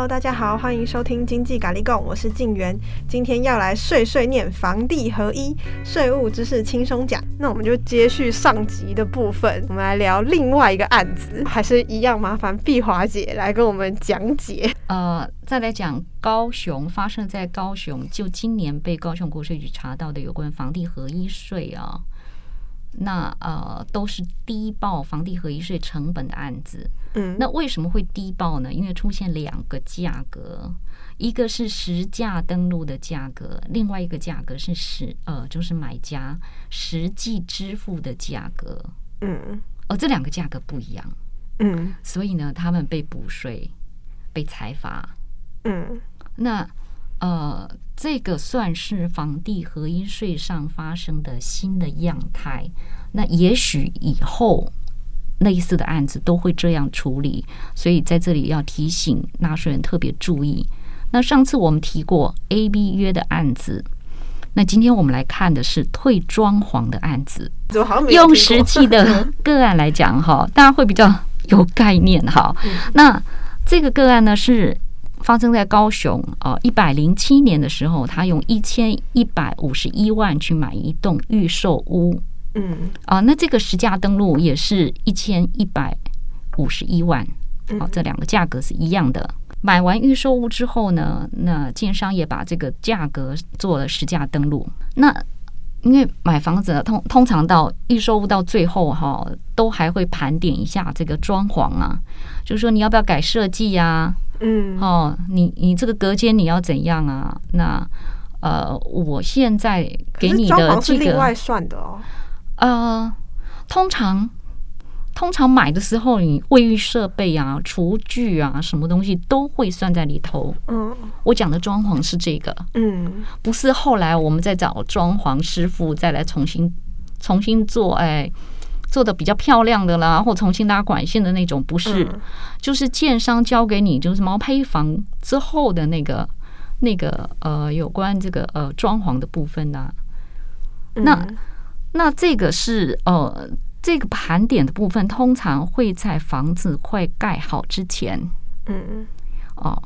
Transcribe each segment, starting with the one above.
Hello，大家好，欢迎收听经济咖喱贡，我是静媛。今天要来碎碎念房地合一税务知识轻松讲。那我们就接续上集的部分，我们来聊另外一个案子，还是一样麻烦碧华姐来跟我们讲解。呃，再来讲高雄发生在高雄，就今年被高雄国税局查到的有关房地合一税啊。那呃都是低报房地合一税成本的案子，嗯，那为什么会低报呢？因为出现两个价格，一个是实价登录的价格，另外一个价格是实呃就是买家实际支付的价格，嗯，而这两个价格不一样，嗯，所以呢，他们被补税，被裁罚，嗯，那。呃，这个算是房地合一税上发生的新的样态。那也许以后类似的案子都会这样处理，所以在这里要提醒纳税人特别注意。那上次我们提过 A B 约的案子，那今天我们来看的是退装潢的案子。用实际的个案来讲哈，大家会比较有概念哈。那这个个案呢是。发生在高雄啊，一百零七年的时候，他用一千一百五十一万去买一栋预售屋，嗯啊，那这个实价登录也是一千一百五十一万，啊，这两个价格是一样的。买完预售屋之后呢，那建商也把这个价格做了实价登录。那因为买房子通通常到预售屋到最后哈，都还会盘点一下这个装潢啊，就是说你要不要改设计呀？嗯，哦，你你这个隔间你要怎样啊？那呃，我现在给你的这个是另外算的哦。呃，通常通常买的时候，你卫浴设备啊、厨具啊，什么东西都会算在里头。嗯，我讲的装潢是这个。嗯，不是后来我们再找装潢师傅再来重新重新做，哎。做的比较漂亮的啦，或重新拉管线的那种，不是，嗯、就是建商交给你，就是毛坯房之后的那个那个呃，有关这个呃装潢的部分呐、啊。那、嗯、那这个是呃这个盘点的部分，通常会在房子快盖好之前。嗯哦，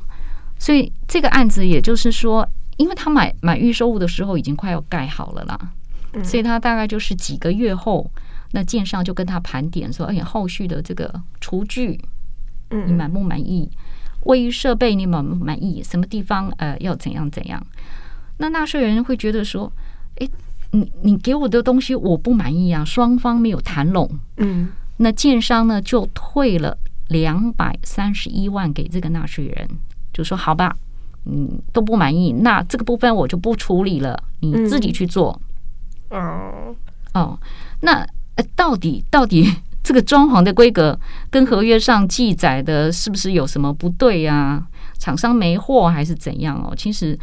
所以这个案子也就是说，因为他买买预售物的时候已经快要盖好了啦，嗯、所以他大概就是几个月后。那建商就跟他盘点说：“哎呀，后续的这个厨具，你满不满意？卫浴设备你满不满意？什么地方呃要怎样怎样？”那纳税人会觉得说：“哎，你你给我的东西我不满意啊，双方没有谈拢。”嗯，那建商呢就退了两百三十一万给这个纳税人，就说：“好吧，嗯，都不满意，那这个部分我就不处理了，你自己去做。”哦哦，那。哎，到底到底 这个装潢的规格跟合约上记载的是不是有什么不对呀、啊？厂商没货还是怎样哦？其实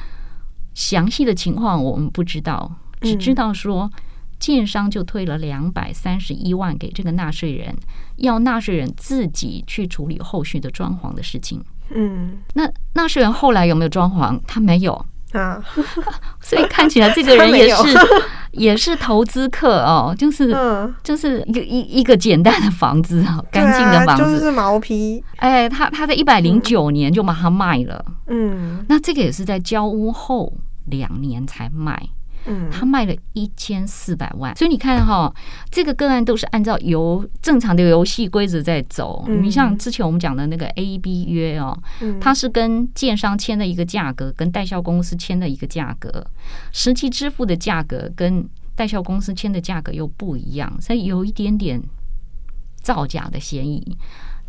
详细的情况我们不知道，只知道说建商就退了两百三十一万给这个纳税人，要纳税人自己去处理后续的装潢的事情。嗯，那纳税人后来有没有装潢？他没有。啊，所以看起来这个人也是 也是投资客哦，就是就是一个一一个简单的房子，干净的房子，就是毛坯。哎，他他在一百零九年就把它卖了，嗯，那这个也是在交屋后两年才卖。嗯，他卖了一千四百万，所以你看哈，这个个案都是按照游正常的游戏规则在走。你像之前我们讲的那个 A B 约哦，它是跟建商签的一个价格，跟代销公司签的一个价格，实际支付的价格跟代销公司签的价格又不一样，所以有一点点造假的嫌疑。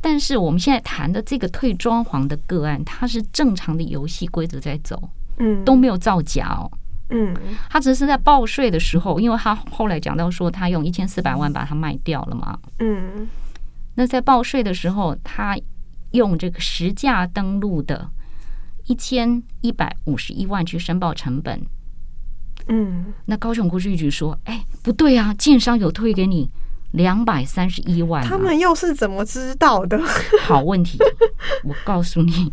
但是我们现在谈的这个退装潢的个案，它是正常的游戏规则在走，嗯，都没有造假哦。嗯，他只是在报税的时候，因为他后来讲到说他用一千四百万把它卖掉了嘛。嗯，那在报税的时候，他用这个实价登录的一千一百五十一万去申报成本。嗯，那高雄国税局说：“哎，不对啊，建商有退给你。”两百三十一万，他们又是怎么知道的？好问题，我告诉你，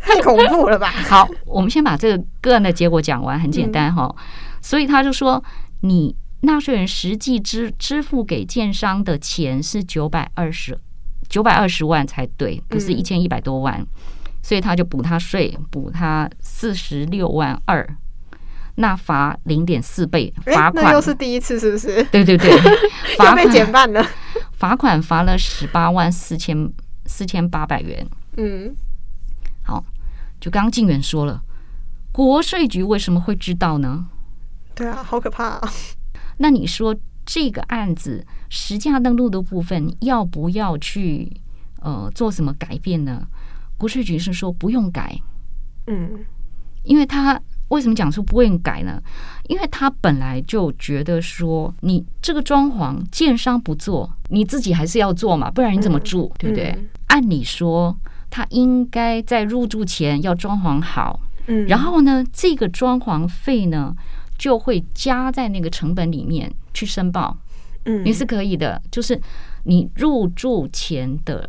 太恐怖了吧？好，我们先把这个个案的结果讲完，很简单哈。所以他就说，你纳税人实际支支付给建商的钱是九百二十九百二十万才对，不是一千一百多万。所以他就补他税，补他四十六万二，那罚零点四倍罚款，那又是第一次是不是？对对对，罚被减半了，罚款罚了十八万四千四千八百元。嗯，好，就刚刚静远说了，国税局为什么会知道呢？对啊，好可怕啊！那你说这个案子实价登录的部分要不要去呃做什么改变呢？国税局是说不用改，嗯，因为他为什么讲说不愿改呢？因为他本来就觉得说，你这个装潢建商不做，你自己还是要做嘛，不然你怎么住，对不对？按理说，他应该在入住前要装潢好，嗯，然后呢，这个装潢费呢就会加在那个成本里面去申报，嗯，也是可以的，就是你入住前的。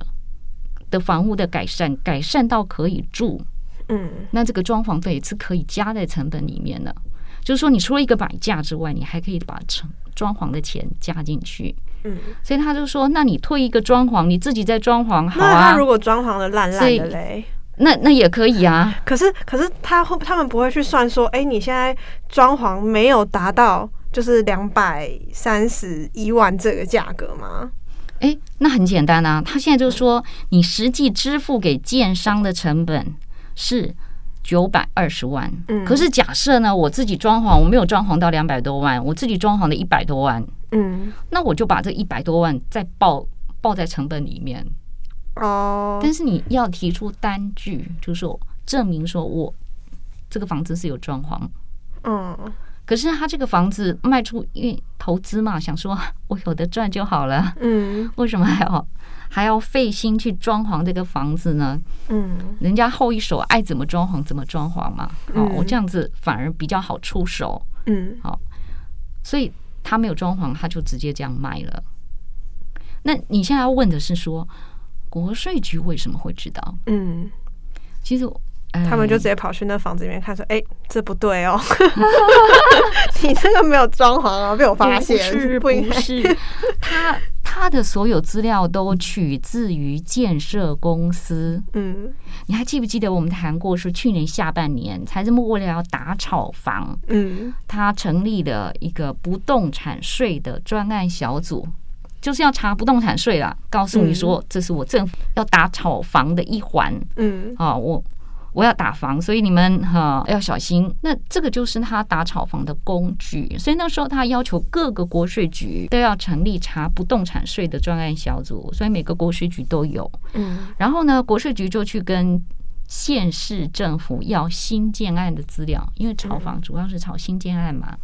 的房屋的改善，改善到可以住，嗯，那这个装潢费是可以加在成本里面的。就是说，你除了一个摆架之外，你还可以把成装潢的钱加进去，嗯。所以他就说，那你退一个装潢，你自己再装潢好啊。那他如果装潢的烂烂的嘞，那那也可以啊。可是可是他会他们不会去算说，哎，你现在装潢没有达到就是两百三十一万这个价格吗？哎，那很简单啊！他现在就说，你实际支付给建商的成本是九百二十万。嗯，可是假设呢，我自己装潢，我没有装潢到两百多万，我自己装潢的一百多万。嗯，那我就把这一百多万再报报在成本里面。哦，但是你要提出单据，就是说证明说我这个房子是有装潢。嗯。可是他这个房子卖出，因为投资嘛，想说 我有的赚就好了。嗯，为什么还要还要费心去装潢这个房子呢？嗯，人家后一手爱怎么装潢怎么装潢嘛。哦，我这样子反而比较好出手。嗯，好，所以他没有装潢，他就直接这样卖了。那你现在要问的是说，国税局为什么会知道？嗯，其实。他们就直接跑去那房子里面看，说：“哎、欸，这不对哦，你这个没有装潢啊，被我发现。”是不是？他他的所有资料都取自于建设公司。嗯，你还记不记得我们谈过，说去年下半年财政部为了要打炒房，嗯，他成立了一个不动产税的专案小组，就是要查不动产税啦，告诉你说这是我政府要打炒房的一环。嗯，啊，我。我要打房，所以你们哈要小心。那这个就是他打炒房的工具。所以那时候他要求各个国税局都要成立查不动产税的专案小组，所以每个国税局都有。嗯，然后呢，国税局就去跟县市政府要新建案的资料，因为炒房主要是炒新建案嘛，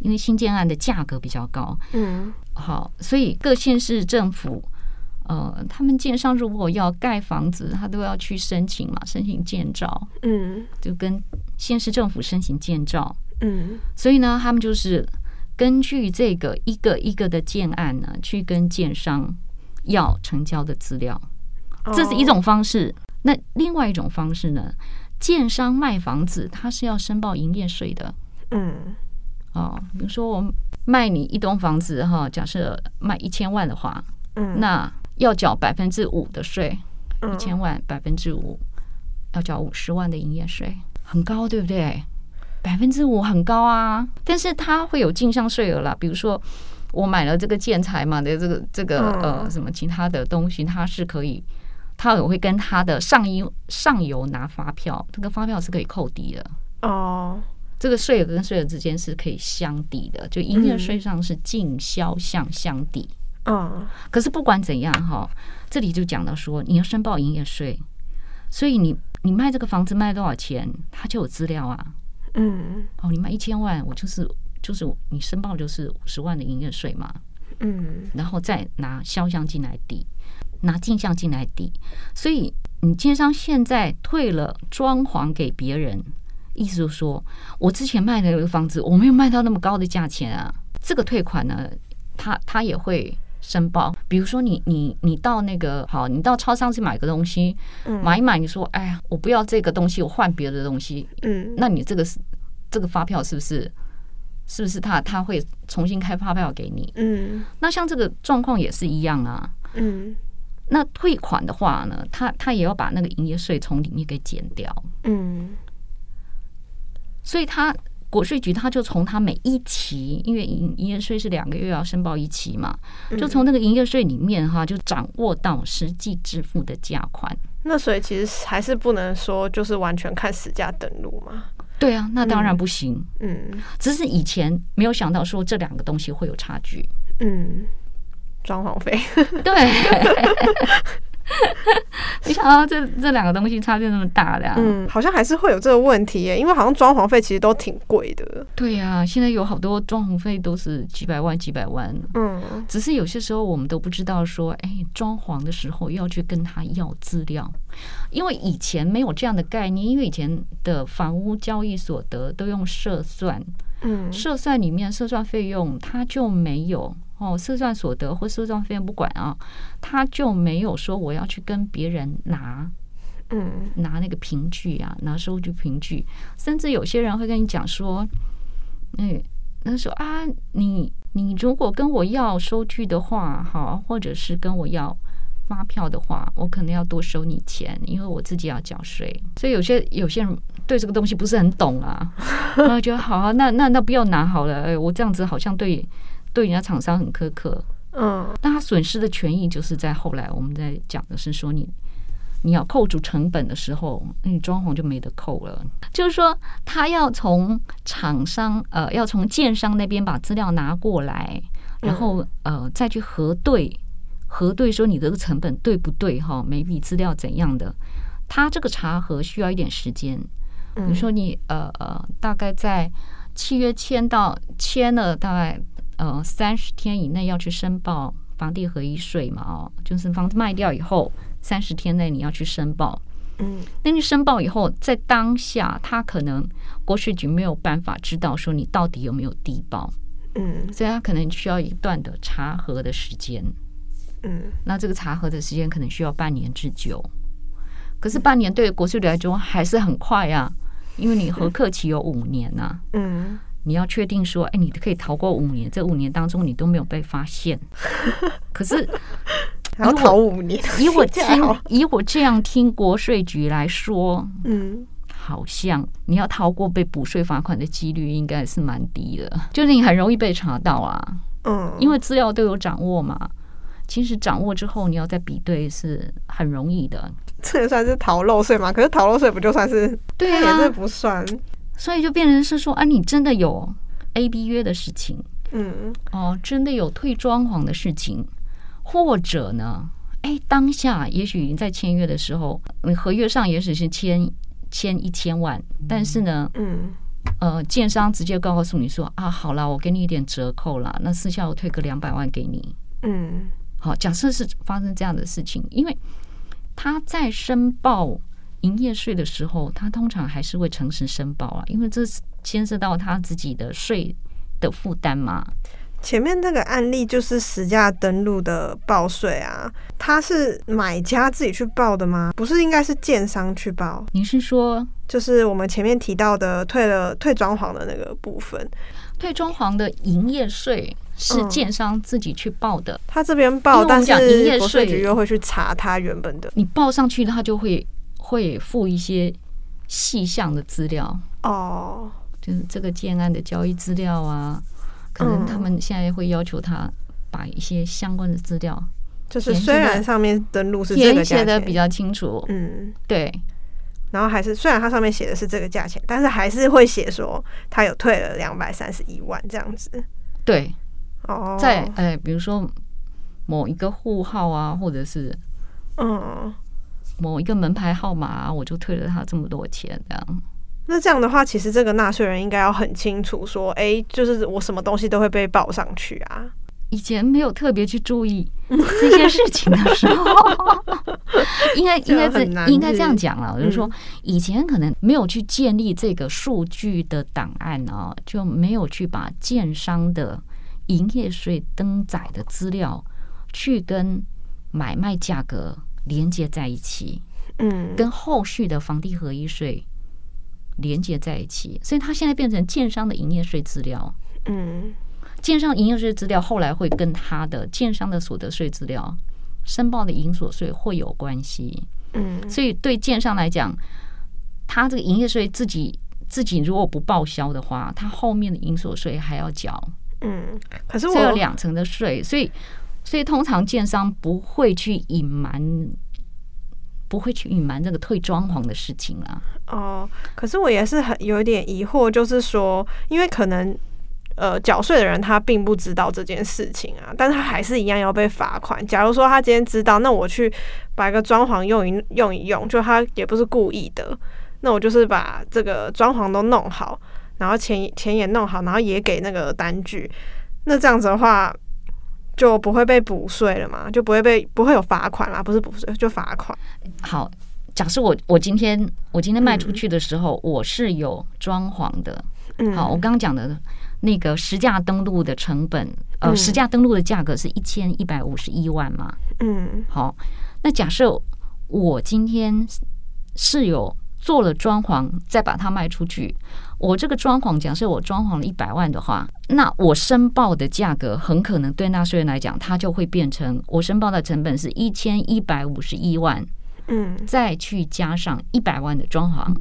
因为新建案的价格比较高。嗯，好，所以各县市政府。呃，他们建商如果要盖房子，他都要去申请嘛，申请建造，嗯，就跟县市政府申请建造，嗯，所以呢，他们就是根据这个一个一个的建案呢，去跟建商要成交的资料，这是一种方式。那另外一种方式呢，建商卖房子，他是要申报营业税的，嗯，哦，比如说我卖你一栋房子哈，假设卖一千万的话，嗯，那要缴百分之五的税，一千万百分之五，要缴五十万的营业税，很高，对不对？百分之五很高啊，但是它会有进项税额啦。比如说我买了这个建材嘛的这个这个呃什么其他的东西，它是可以，它也会跟它的上游上游拿发票，这个发票是可以扣抵的哦。这个税额跟税额之间是可以相抵的，就营业税上是进销项相抵。嗯，可是不管怎样哈，这里就讲到说你要申报营业税，所以你你卖这个房子卖多少钱，它就有资料啊。嗯，哦，你卖一千万，我就是就是你申报就是五十万的营业税嘛。嗯，然后再拿销项进来抵，拿进项进来抵，所以你建商现在退了装潢给别人，意思就是说我之前卖的那个房子我没有卖到那么高的价钱啊，这个退款呢，他他也会。申报，比如说你你你到那个好，你到超商去买个东西，买一买，你说哎呀，我不要这个东西，我换别的东西，嗯，那你这个是这个发票是不是是不是他他会重新开发票给你？嗯，那像这个状况也是一样啊，嗯，那退款的话呢，他他也要把那个营业税从里面给减掉。嗯，所以他国税局他就从他每一期，因为营营业税是两个月要申报一期嘛，就从那个营业税里面哈，就掌握到实际支付的价款。那所以其实还是不能说就是完全看实价登录嘛。对啊，那当然不行。嗯，只是以前没有想到说这两个东西会有差距。嗯。装潢费，对，没想到这这两个东西差距那么大的，嗯，好像还是会有这个问题耶，因为好像装潢费其实都挺贵的。对呀、啊，现在有好多装潢费都是几百万、几百万，嗯，只是有些时候我们都不知道说，哎，装潢的时候要去跟他要资料，因为以前没有这样的概念，因为以前的房屋交易所得都用设算，嗯，设算里面设算费用它就没有。哦，社算所得或社算费用不管啊，他就没有说我要去跟别人拿，嗯，拿那个凭据啊，拿收据凭据，甚至有些人会跟你讲说，嗯，他说啊，你你如果跟我要收据的话，好，或者是跟我要发票的话，我可能要多收你钱，因为我自己要缴税。所以有些有些人对这个东西不是很懂啊，然后觉得好啊，那那那不要拿好了，哎，我这样子好像对。对人家厂商很苛刻，嗯，但他损失的权益就是在后来我们在讲的是说你你要扣除成本的时候，你装潢就没得扣了。就是说他要从厂商呃，要从建商那边把资料拿过来，然后呃再去核对核对说你这个成本对不对哈？每笔资料怎样的？他这个查核需要一点时间。比如说你呃呃，大概在契约签到签了大概。呃，三十天以内要去申报房地合一税嘛？哦，就是房子卖掉以后，三十天内你要去申报。嗯，那你申报以后，在当下他可能国税局没有办法知道说你到底有没有低报。嗯，所以他可能需要一段的查核的时间。嗯，那这个查核的时间可能需要半年之久。可是半年对国税局来说还是很快啊，因为你合客期有五年呐、啊。嗯。你要确定说，哎，你可以逃过五年，这五年当中你都没有被发现。可是，要逃五年，以我 听，以我这样听国税局来说，嗯，好像你要逃过被补税罚款的几率应该是蛮低的，就是你很容易被查到啊。嗯，因为资料都有掌握嘛。其实掌握之后，你要再比对是很容易的。这也算是逃漏税吗？可是逃漏税不就算是？对啊，这不算。所以就变成是说，啊，你真的有 A B 约的事情，嗯，哦，真的有退装潢的事情，或者呢，哎，当下也许你在签约的时候，你合约上也许是签签一千万，但是呢，嗯，呃，建商直接告诉你说，啊，好了，我给你一点折扣了，那私下我退个两百万给你，嗯，好，假设是发生这样的事情，因为他在申报。营业税的时候，他通常还是会诚实申报啊，因为这牵涉到他自己的税的负担嘛。前面那个案例就是实价登录的报税啊，他是买家自己去报的吗？不是，应该是建商去报。你是说，就是我们前面提到的退了退装潢的那个部分，退装潢的营业税是建商自己去报的。嗯、他这边报，但是营业税局又会去查他原本的。你报上去，他就会。会附一些细项的资料哦，就是这个建案的交易资料啊，可能他们现在会要求他把一些相关的资料，就是虽然上面登录是填写的比较清楚，嗯，对，然后还是虽然它上面写的是这个价钱，但是还是会写说他有退了两百三十一万这样子，对，哦，在哎，比如说某一个户号啊，或者是嗯。某一个门牌号码，我就退了他这么多钱，这样。那这样的话，其实这个纳税人应该要很清楚，说，哎，就是我什么东西都会被报上去啊。以前没有特别去注意这些事情的时候，应该应该这应该这样讲了，就是说，以前可能没有去建立这个数据的档案啊，就没有去把建商的营业税登载的资料去跟买卖价格。连接在一起，嗯，跟后续的房地合一税连接在一起，所以它现在变成建商的营业税资料，嗯，建商营业税资料后来会跟他的建商的所得税资料申报的营所税会有关系。嗯，所以对建商来讲，他这个营业税自己自己如果不报销的话，他后面的营所税还要缴。嗯，可是我有两层的税，所以所以通常建商不会去隐瞒，不会去隐瞒这个退装潢的事情啊。哦，可是我也是很有一点疑惑，就是说，因为可能呃缴税的人他并不知道这件事情啊，但他还是一样要被罚款。假如说他今天知道，那我去把一个装潢用一用一用，就他也不是故意的，那我就是把这个装潢都弄好。然后钱钱也弄好，然后也给那个单据，那这样子的话就不会被补税了嘛？就不会被不会有罚款啦？不是补税就罚款。好，假设我我今天我今天卖出去的时候，嗯、我是有装潢的。嗯，好，我刚刚讲的那个实价登录的成本，呃，实价登录的价格是一千一百五十一万嘛？嗯，好，那假设我今天是有。做了装潢，再把它卖出去。我这个装潢，假设我装潢了一百万的话，那我申报的价格很可能对纳税人来讲，它就会变成我申报的成本是一千一百五十一万，嗯，再去加上一百万的装潢，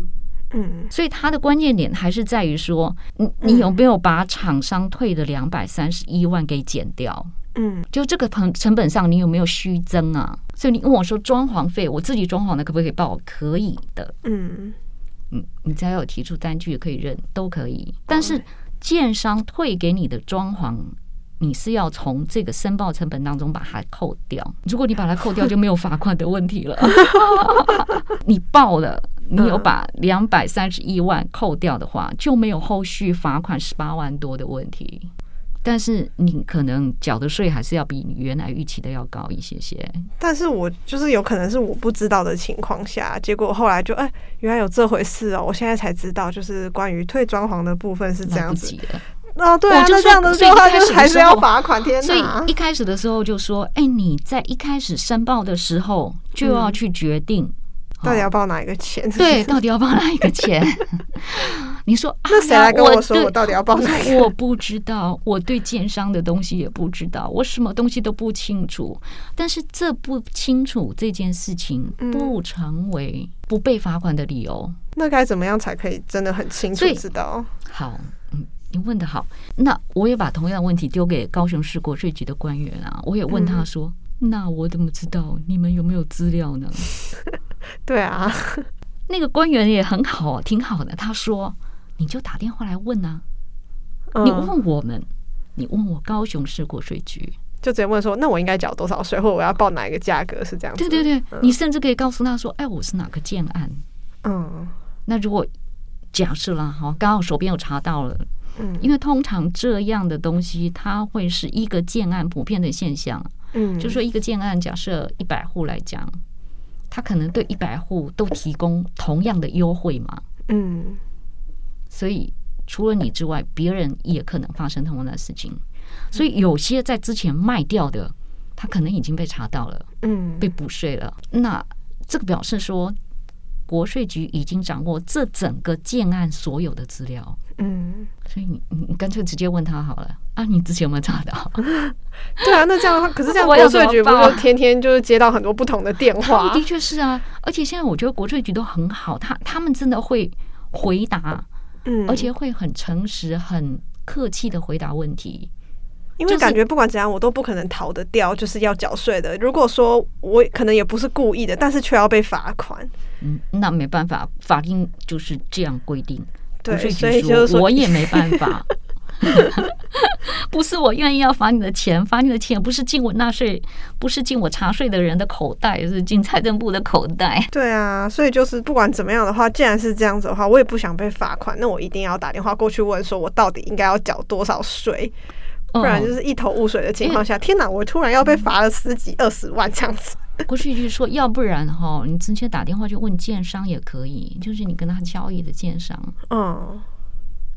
嗯，所以它的关键点还是在于说，你你有没有把厂商退的两百三十一万给减掉？嗯，就这个成成本上，你有没有虚增啊？所以你问我说装潢费，我自己装潢的可不可以报？可以的。嗯嗯，你只要有提出单据可以认，都可以。但是建商退给你的装潢，你是要从这个申报成本当中把它扣掉。如果你把它扣掉，就没有罚款的问题了。你报了，你有把两百三十一万扣掉的话，就没有后续罚款十八万多的问题。但是你可能缴的税还是要比你原来预期的要高一些些。但是我就是有可能是我不知道的情况下，结果后来就哎，原来有这回事哦！我现在才知道，就是关于退装潢的部分是这样子。哦，对啊，那这样的话就还是要罚款。天哪！所以一开始的时候就说，哎，你在一开始申报的时候就要去决定。到底要报哪一个钱？对，到底要报哪一个钱？你说，那谁来跟我说我到底要报哪个？我不知道，我对建商的东西也不知道，我什么东西都不清楚。但是这不清楚这件事情不成为不被罚款的理由。嗯，那该怎么样才可以真的很清楚知道？好，嗯，你问的好。那我也把同样的问题丢给高雄市国税局的官员啊，我也问他说。嗯那我怎么知道你们有没有资料呢？对啊，那个官员也很好，挺好的。他说：“你就打电话来问啊，你问我们，你问我高雄市国税局，就直接问说，那我应该缴多少税，或者我要报哪一个价格？是这样子。”对对对，你甚至可以告诉他说：“哎，我是哪个建案？”嗯，那如果假设了哈，刚好手边有查到了，嗯，因为通常这样的东西，它会是一个建案普遍的现象。嗯，就说一个建案，假设一百户来讲，他可能对一百户都提供同样的优惠嘛。嗯，所以除了你之外，别人也可能发生同样的事情。所以有些在之前卖掉的，他可能已经被查到了，嗯，被补税了。那这个表示说，国税局已经掌握这整个建案所有的资料。嗯，所以你你干脆直接问他好了啊！你之前有没有查到？对啊，那这样的话，可是这样国税局不就天天就是接到很多不同的电话？的确是啊，而且现在我觉得国税局都很好，他他们真的会回答，嗯，而且会很诚实、很客气的回答问题。因为感觉不管怎样，我都不可能逃得掉，就是要缴税的。如果说我可能也不是故意的，但是却要被罚款，嗯，那没办法，法定就是这样规定。对，所以就是说，我也没办法，不是我愿意要罚你的钱，罚你的钱不是进我纳税，不是进我查税的人的口袋，是进财政部的口袋。对啊，所以就是不管怎么样的话，既然是这样子的话，我也不想被罚款，那我一定要打电话过去问，说我到底应该要缴多少税，不然就是一头雾水的情况下，天哪，我突然要被罚了十几二十万这样子。国税局说，要不然哈，你直接打电话去问建商也可以，就是你跟他交易的建商，嗯，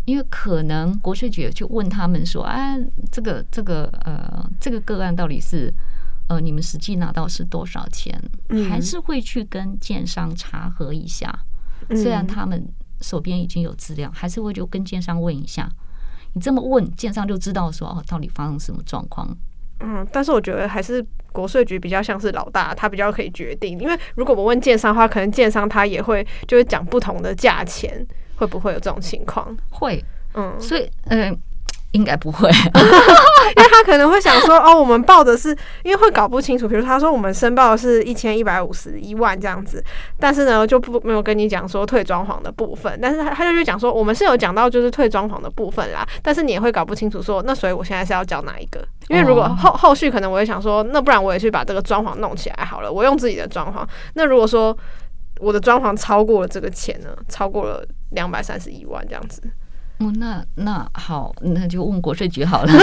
因为可能国税局去问他们说，啊，这个这个呃，这个个案到底是呃，你们实际拿到是多少钱？还是会去跟建商查核一下，虽然他们手边已经有资料，还是会就跟建商问一下。你这么问，建商就知道说哦，到底发生什么状况。嗯，但是我觉得还是国税局比较像是老大，他比较可以决定。因为如果我问建商的话，可能建商他也会就是讲不同的价钱，会不会有这种情况？会，嗯，所以，嗯、呃。应该不会，因为他可能会想说，哦，我们报的是，因为会搞不清楚。比如他说我们申报的是一千一百五十一万这样子，但是呢就不没有跟你讲说退装潢的部分，但是他他就讲说我们是有讲到就是退装潢的部分啦，但是你也会搞不清楚说，那所以我现在是要交哪一个？因为如果后后续可能我也想说，那不然我也去把这个装潢弄起来好了，我用自己的装潢。那如果说我的装潢超过了这个钱呢，超过了两百三十一万这样子。哦，那那好，那就问国税局好了。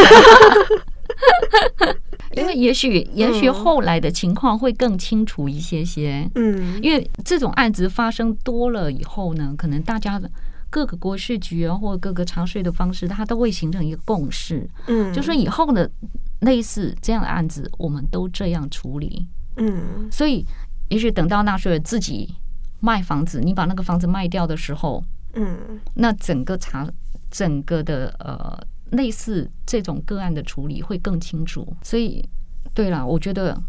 因为也许也许后来的情况会更清楚一些些。嗯，因为这种案子发生多了以后呢，可能大家的各个国税局啊，或各个查税的方式，它都会形成一个共识。嗯，就说以后的类似这样的案子，我们都这样处理。嗯，所以也许等到纳税人自己卖房子，你把那个房子卖掉的时候。嗯，那整个查整个的呃类似这种个案的处理会更清楚，所以对了，我觉得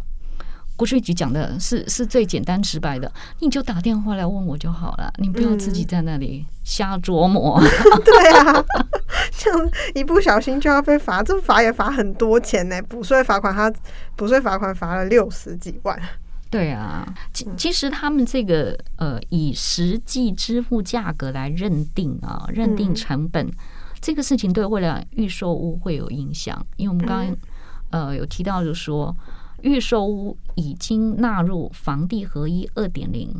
国税局讲的是是最简单直白的，你就打电话来问我就好了，你不要自己在那里瞎琢磨。嗯、对啊，这样一不小心就要被罚，这罚也罚很多钱呢，补税罚款他补税罚款罚了六十几万。对啊，其其实他们这个呃，以实际支付价格来认定啊，认定成本，嗯、这个事情对未来预售屋会有影响，因为我们刚刚呃有提到，就是说预售屋已经纳入房地合一二点零，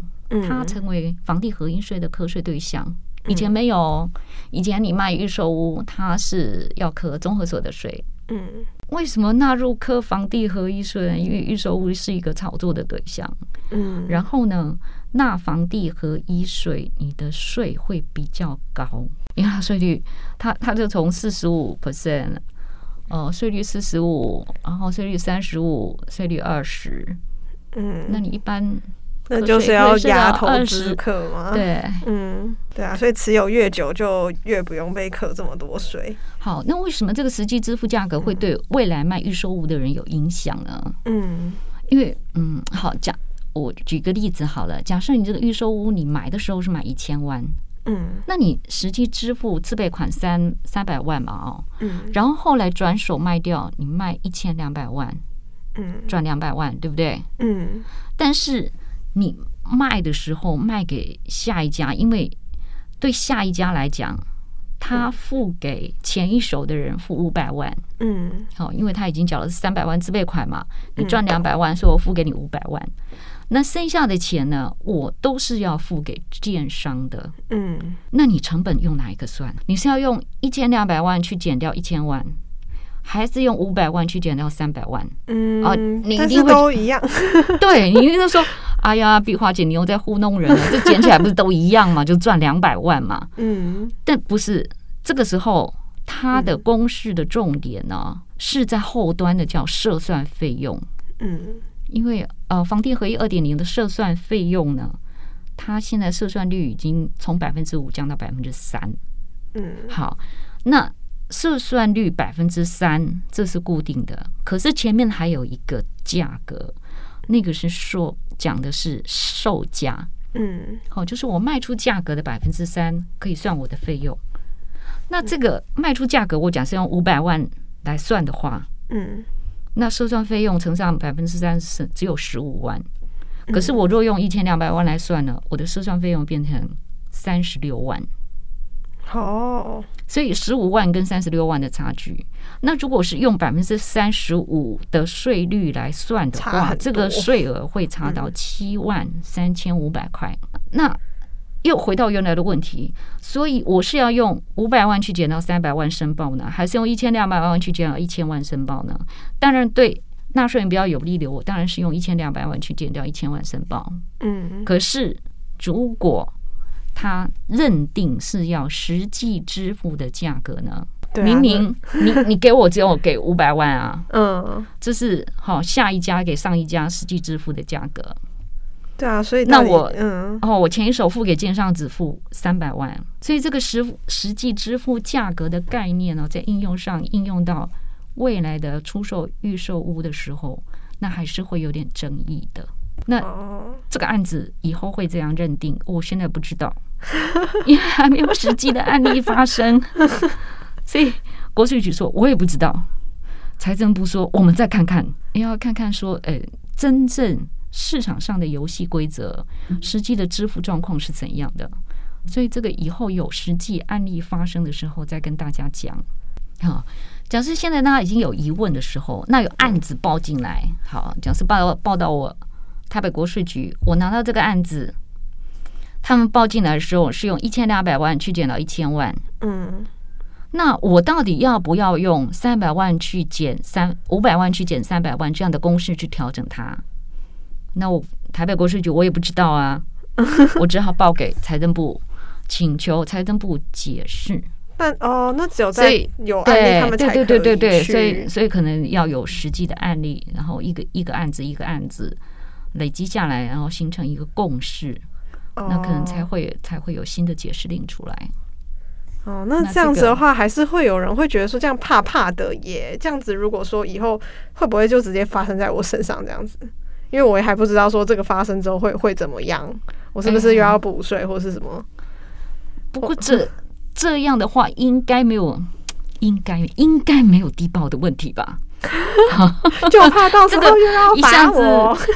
它成为房地合一税的课税对象。以前没有，以前你卖预售屋，它是要课综合所得税。嗯，为什么纳入科房地合一税？因为预售屋是一个炒作的对象。嗯，然后呢，纳房地合一税，你的税会比较高，因为它税率，它它就从四十五 percent，呃，税率四十五，然后税率三十五，税率二十。嗯，那你一般。那就是要压投资课吗？对，嗯，对啊，所以持有越久就越不用被课这么多税。好，那为什么这个实际支付价格会对未来卖预售屋的人有影响呢？嗯，因为嗯，好，讲我举个例子好了，假设你这个预售屋你买的时候是买一千万，嗯，那你实际支付自备款三三百万嘛，哦，嗯，然后后来转手卖掉，你卖一千两百万，嗯，赚两百万，对不对？嗯，但是。你卖的时候卖给下一家，因为对下一家来讲，他付给前一手的人付五百万，嗯，好，因为他已经缴了三百万自备款嘛，你赚两百万，所以我付给你五百万，那剩下的钱呢，我都是要付给建商的，嗯，那你成本用哪一个算？你是要用一千两百万去减掉一千万，还是用五百万去减掉三百万？嗯，啊，你一定会都一样，对，你一定说。哎呀，碧华姐，你又在糊弄人了。这捡起来不是都一样嘛？就赚两百万嘛。嗯，但不是这个时候，它的公式的重点呢是在后端的叫设算费用。嗯，因为呃，房地合一二点零的设算费用呢，它现在设算率已经从百分之五降到百分之三。嗯，好，那设算率百分之三，这是固定的，可是前面还有一个价格。那个是说讲的是售价，嗯，好，就是我卖出价格的百分之三可以算我的费用。那这个卖出价格，我假设用五百万来算的话，嗯，那设算费用乘上百分之三是只有十五万。可是我若用一千两百万来算呢，我的设算费用变成三十六万。哦，所以十五万跟三十六万的差距，那如果是用百分之三十五的税率来算的话，这个税额会差到七万三千五百块。那又回到原来的问题，所以我是要用五百万去减到三百万申报呢，还是用一千两百万去减到一千万申报呢？当然，对纳税人比较有利的，我当然是用一千两百万去减掉一千万申报。嗯，可是如果他认定是要实际支付的价格呢？明明你你给我只有给五百万啊，嗯，这是好下一家给上一家实际支付的价格。对啊，所以那我嗯哦，我前一手付给建商只付三百万，所以这个实实际支付价格的概念呢，在应用上应用到未来的出售预售屋的时候，那还是会有点争议的。那这个案子以后会这样认定，我现在不知道，因为还没有实际的案例发生，所以国税局说我也不知道。财政部说我们再看看，要看看说，呃，真正市场上的游戏规则，实际的支付状况是怎样的。所以这个以后有实际案例发生的时候再跟大家讲。好，假设现在大家已经有疑问的时候，那有案子报进来，好，假设报报到我台北国税局，我拿到这个案子，他们报进来的时候是用一千两百万去减到一千万，嗯，那我到底要不要用三百万去减三五百万去减三百万这样的公式去调整它？那我台北国税局我也不知道啊，我只好报给财政部。请求财政部解释，但哦，那只有在有案例他们才对对对对对，所以所以可能要有实际的案例，然后一个一个案子一个案子累积下来，然后形成一个共识，哦、那可能才会才会有新的解释令出来。哦，那这样子的话，还是会有人会觉得说这样怕怕的耶。这样子如果说以后会不会就直接发生在我身上这样子？因为我也还不知道说这个发生之后会会怎么样，我是不是又要补税或是什么？不过这这样的话，应该没有，应该应该没有低报的问题吧？就怕到时候又要一下子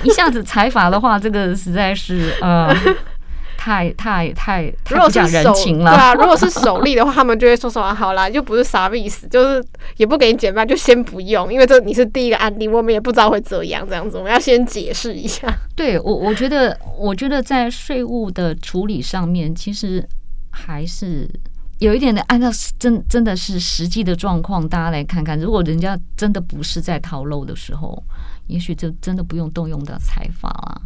一下子财罚的话，这个实在是呃，太太太太不讲人情了。对啊，如果是首例的话，他们就会说说啊，好啦，就不是啥意思，就是也不给你减半，就先不用，因为这你是第一个案例，我们也不知道会这样这样子，我们要先解释一下。对我，我觉得，我觉得在税务的处理上面，其实。还是有一点的，按照真真的是实际的状况，大家来看看。如果人家真的不是在逃漏的时候，也许就真的不用动用到财阀了。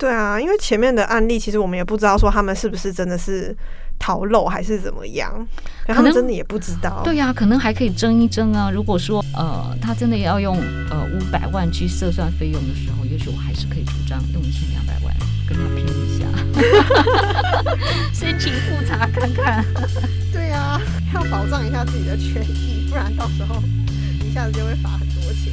对啊，因为前面的案例，其实我们也不知道说他们是不是真的是逃漏还是怎么样，可能他们真的也不知道。对呀、啊，可能还可以争一争啊。如果说呃，他真的要用呃五百万去测算费用的时候，也许我还是可以主张用一千两百万跟他拼一下。申请复查看看。对呀、啊，要保障一下自己的权益，不然到时候一下子就会罚很多钱。